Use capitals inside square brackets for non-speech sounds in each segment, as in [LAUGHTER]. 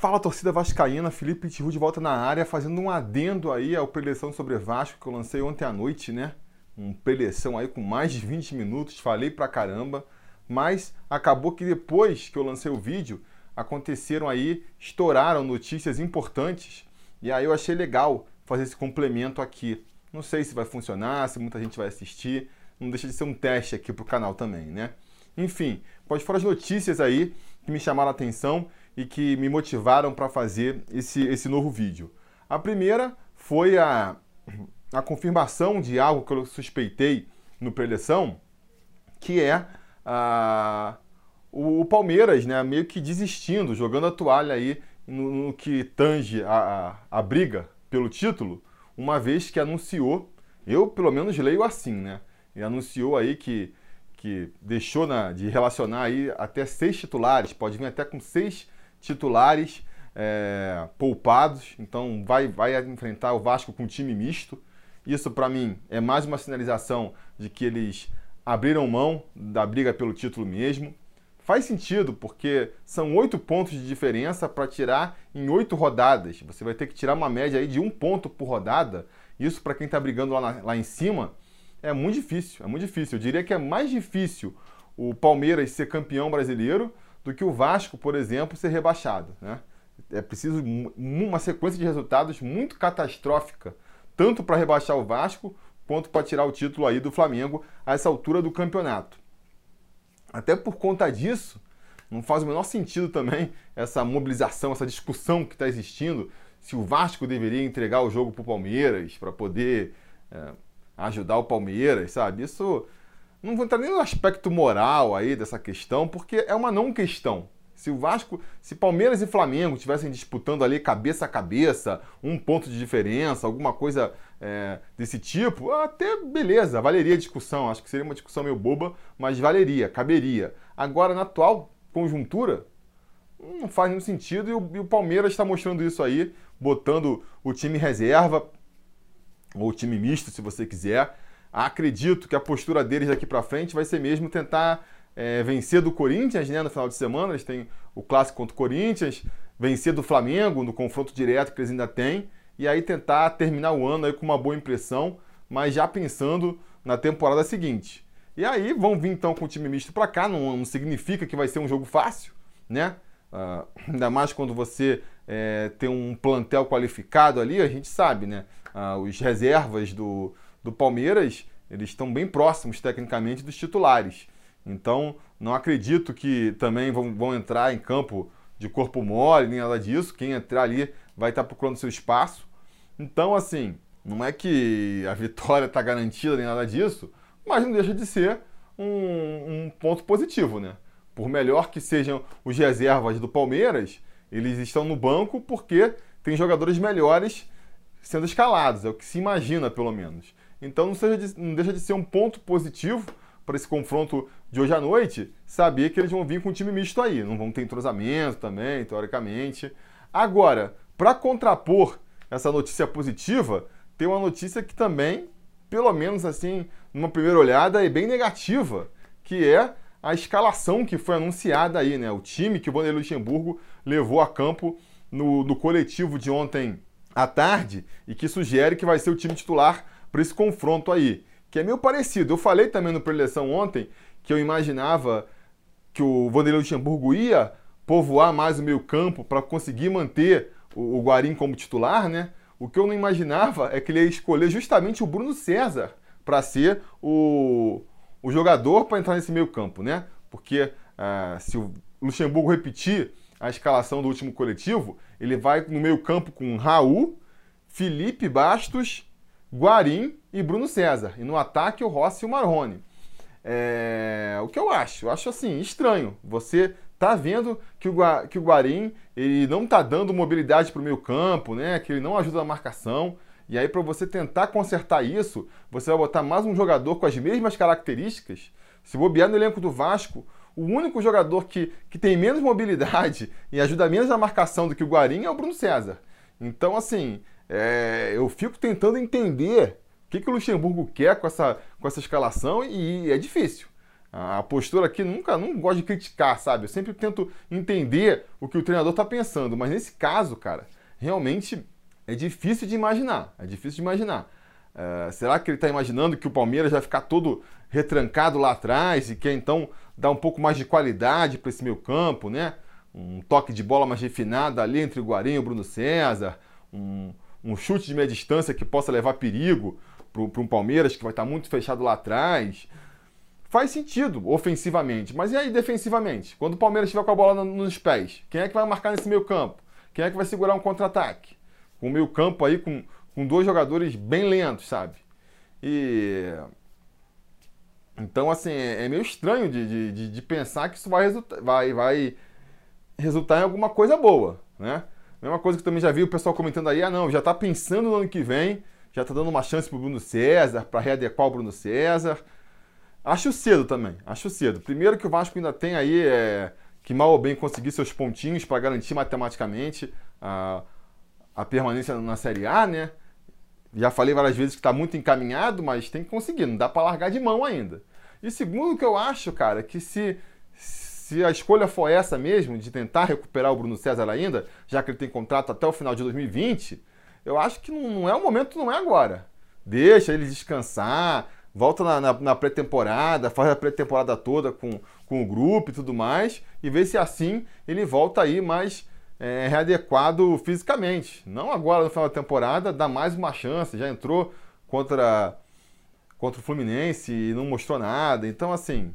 Fala torcida vascaína, Felipe Tiru de volta na área, fazendo um adendo aí ao preleção sobre Vasco que eu lancei ontem à noite, né? Um preleção aí com mais de 20 minutos, falei pra caramba, mas acabou que depois que eu lancei o vídeo, aconteceram aí, estouraram notícias importantes, e aí eu achei legal fazer esse complemento aqui. Não sei se vai funcionar, se muita gente vai assistir, não deixa de ser um teste aqui pro canal também, né? Enfim, pode fora as notícias aí que me chamaram a atenção e que me motivaram para fazer esse, esse novo vídeo. A primeira foi a, a confirmação de algo que eu suspeitei no preleção, que é a, o, o, Palmeiras, né, meio que desistindo, jogando a toalha aí no, no que tange a, a, a briga pelo título, uma vez que anunciou, eu pelo menos leio assim, né? E anunciou aí que, que deixou na, de relacionar aí até seis titulares, pode vir até com seis titulares é, poupados, então vai, vai enfrentar o Vasco com um time misto. Isso, para mim, é mais uma sinalização de que eles abriram mão da briga pelo título mesmo. Faz sentido, porque são oito pontos de diferença para tirar em oito rodadas. Você vai ter que tirar uma média aí de um ponto por rodada. Isso, para quem está brigando lá, na, lá em cima, é muito difícil. É muito difícil. Eu diria que é mais difícil o Palmeiras ser campeão brasileiro do que o Vasco, por exemplo, ser rebaixado. Né? É preciso uma sequência de resultados muito catastrófica, tanto para rebaixar o Vasco quanto para tirar o título aí do Flamengo a essa altura do campeonato. Até por conta disso, não faz o menor sentido também essa mobilização, essa discussão que está existindo se o Vasco deveria entregar o jogo para o Palmeiras para poder é, ajudar o Palmeiras, sabe? Isso não vou entrar nem no aspecto moral aí dessa questão, porque é uma não questão. Se o Vasco, se Palmeiras e Flamengo estivessem disputando ali cabeça a cabeça, um ponto de diferença, alguma coisa é, desse tipo, até beleza, valeria a discussão. Acho que seria uma discussão meio boba, mas valeria, caberia. Agora, na atual conjuntura, não faz nenhum sentido e o, e o Palmeiras está mostrando isso aí, botando o time reserva, ou time misto, se você quiser, Acredito que a postura deles daqui para frente vai ser mesmo tentar é, vencer do Corinthians né, no final de semana. Eles têm o clássico contra o Corinthians, vencer do Flamengo no confronto direto que eles ainda têm, e aí tentar terminar o ano aí com uma boa impressão, mas já pensando na temporada seguinte. E aí vão vir então com o time misto para cá, não, não, significa que vai ser um jogo fácil, né? Uh, ainda mais quando você é, tem um plantel qualificado ali, a gente sabe, né? Uh, os reservas do, do Palmeiras, eles estão bem próximos tecnicamente dos titulares. Então, não acredito que também vão, vão entrar em campo de corpo mole, nem nada disso. Quem entrar ali vai estar procurando seu espaço. Então, assim, não é que a vitória está garantida nem nada disso, mas não deixa de ser um, um, ponto positivo, né? Por melhor que sejam os reservas do Palmeiras, eles estão no banco porque tem jogadores melhores sendo escalados, é o que se imagina, pelo menos. Então não, de, não deixa de ser um ponto positivo para esse confronto de hoje à noite, saber que eles vão vir com um time misto aí. Não vão ter entrosamento também, teoricamente. Agora, para contrapor essa notícia positiva, tem uma notícia que também, pelo menos assim, numa primeira olhada, é bem negativa, que é a escalação que foi anunciada aí, né? O time que o Vanderlei Luxemburgo levou a campo no, no coletivo de ontem à tarde e que sugere que vai ser o time titular para esse confronto aí, que é meio parecido. Eu falei também no preleção ontem que eu imaginava que o Vanderlei Luxemburgo ia povoar mais o meio campo para conseguir manter o, o Guarim como titular, né? O que eu não imaginava é que ele ia escolher justamente o Bruno César para ser o, o jogador para entrar nesse meio campo, né? Porque ah, se o Luxemburgo repetir a escalação do último coletivo, ele vai no meio campo com Raul, Felipe Bastos Guarim e Bruno César. E no ataque o Rossi e o Marrone. É... O que eu acho? Eu acho assim, estranho. Você tá vendo que o, Gua... que o Guarim ele não tá dando mobilidade para o meio campo, né? Que ele não ajuda na marcação. E aí, para você tentar consertar isso, você vai botar mais um jogador com as mesmas características. Se bobear no elenco do Vasco, o único jogador que, que tem menos mobilidade [LAUGHS] e ajuda menos na marcação do que o Guarim é o Bruno César. Então, assim, é, eu fico tentando entender o que, que o Luxemburgo quer com essa, com essa escalação e é difícil. A postura aqui nunca, não gosto de criticar, sabe? Eu sempre tento entender o que o treinador está pensando, mas nesse caso, cara, realmente é difícil de imaginar. É difícil de imaginar. Uh, será que ele está imaginando que o Palmeiras vai ficar todo retrancado lá atrás e quer então dar um pouco mais de qualidade para esse meio campo, né? Um toque de bola mais refinado ali entre o Guarim e o Bruno César, um, um chute de meia distância que possa levar perigo para um Palmeiras que vai estar tá muito fechado lá atrás. Faz sentido ofensivamente, mas e aí defensivamente? Quando o Palmeiras estiver com a bola nos pés, quem é que vai marcar nesse meio campo? Quem é que vai segurar um contra-ataque? Com o meio campo aí com, com dois jogadores bem lentos, sabe? E. Então, assim, é, é meio estranho de, de, de, pensar que isso vai, resultar, vai, vai resultar em alguma coisa boa, né? Mesma coisa que também já vi o pessoal comentando aí, ah não, já tá pensando no ano que vem, já tá dando uma chance pro Bruno César, para readequar o Bruno César. Acho cedo também, acho cedo. Primeiro que o Vasco ainda tem aí é, que mal ou bem conseguir seus pontinhos para garantir matematicamente a, a permanência na Série A, né? Já falei várias vezes que está muito encaminhado, mas tem que conseguir, não dá para largar de mão ainda. E segundo que eu acho, cara, que se se a escolha for essa mesmo, de tentar recuperar o Bruno César ainda, já que ele tem contrato até o final de 2020, eu acho que não, é o momento, não é agora. Deixa ele descansar, volta na, na, na pré-temporada, faz a pré-temporada toda com, com o grupo e tudo mais, e vê se assim ele volta aí mais é, readequado fisicamente. Não agora no final da temporada, dá mais uma chance, já entrou contra, contra o Fluminense e não mostrou nada. Então, assim,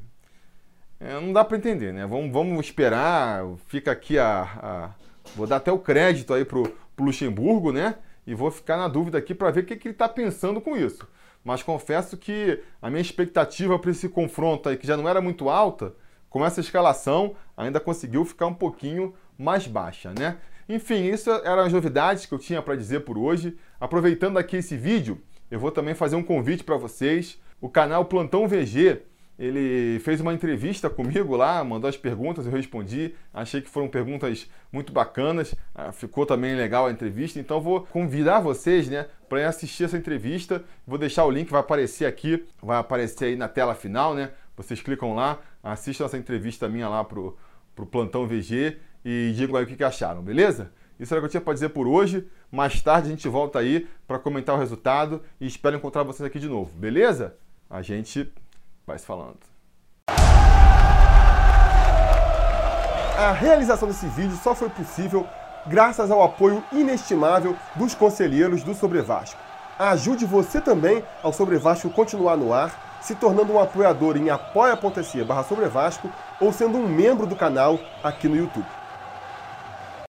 é, não dá para entender, né? Vamos, vamos esperar. Fica aqui a, a, Vou dar até o crédito aí pro, pro Luxemburgo, né? E vou ficar na dúvida aqui para ver o que, que ele está pensando com isso. Mas confesso que a minha expectativa para esse confronto aí, que já não era muito alta, com essa escalação, ainda conseguiu ficar um pouquinho mais baixa, né? Enfim, isso eram as novidades que eu tinha para dizer por hoje. Aproveitando aqui esse vídeo, eu vou também fazer um convite para vocês. O canal Plantão VG ele fez uma entrevista comigo lá, mandou as perguntas, eu respondi. Achei que foram perguntas muito bacanas, ah, ficou também legal a entrevista. Então vou convidar vocês, né, para assistir essa entrevista. Vou deixar o link, vai aparecer aqui, vai aparecer aí na tela final, né? Vocês clicam lá, assistam essa entrevista minha lá pro, pro Plantão VG e digam aí o que, que acharam, beleza? Isso era o que eu tinha para dizer por hoje. Mais tarde a gente volta aí para comentar o resultado e espero encontrar vocês aqui de novo, beleza? A gente vai se falando. A realização desse vídeo só foi possível graças ao apoio inestimável dos conselheiros do Sobre Vasco. Ajude você também ao Sobre Vasco continuar no ar, se tornando um apoiador em apoia.se barra ou sendo um membro do canal aqui no YouTube.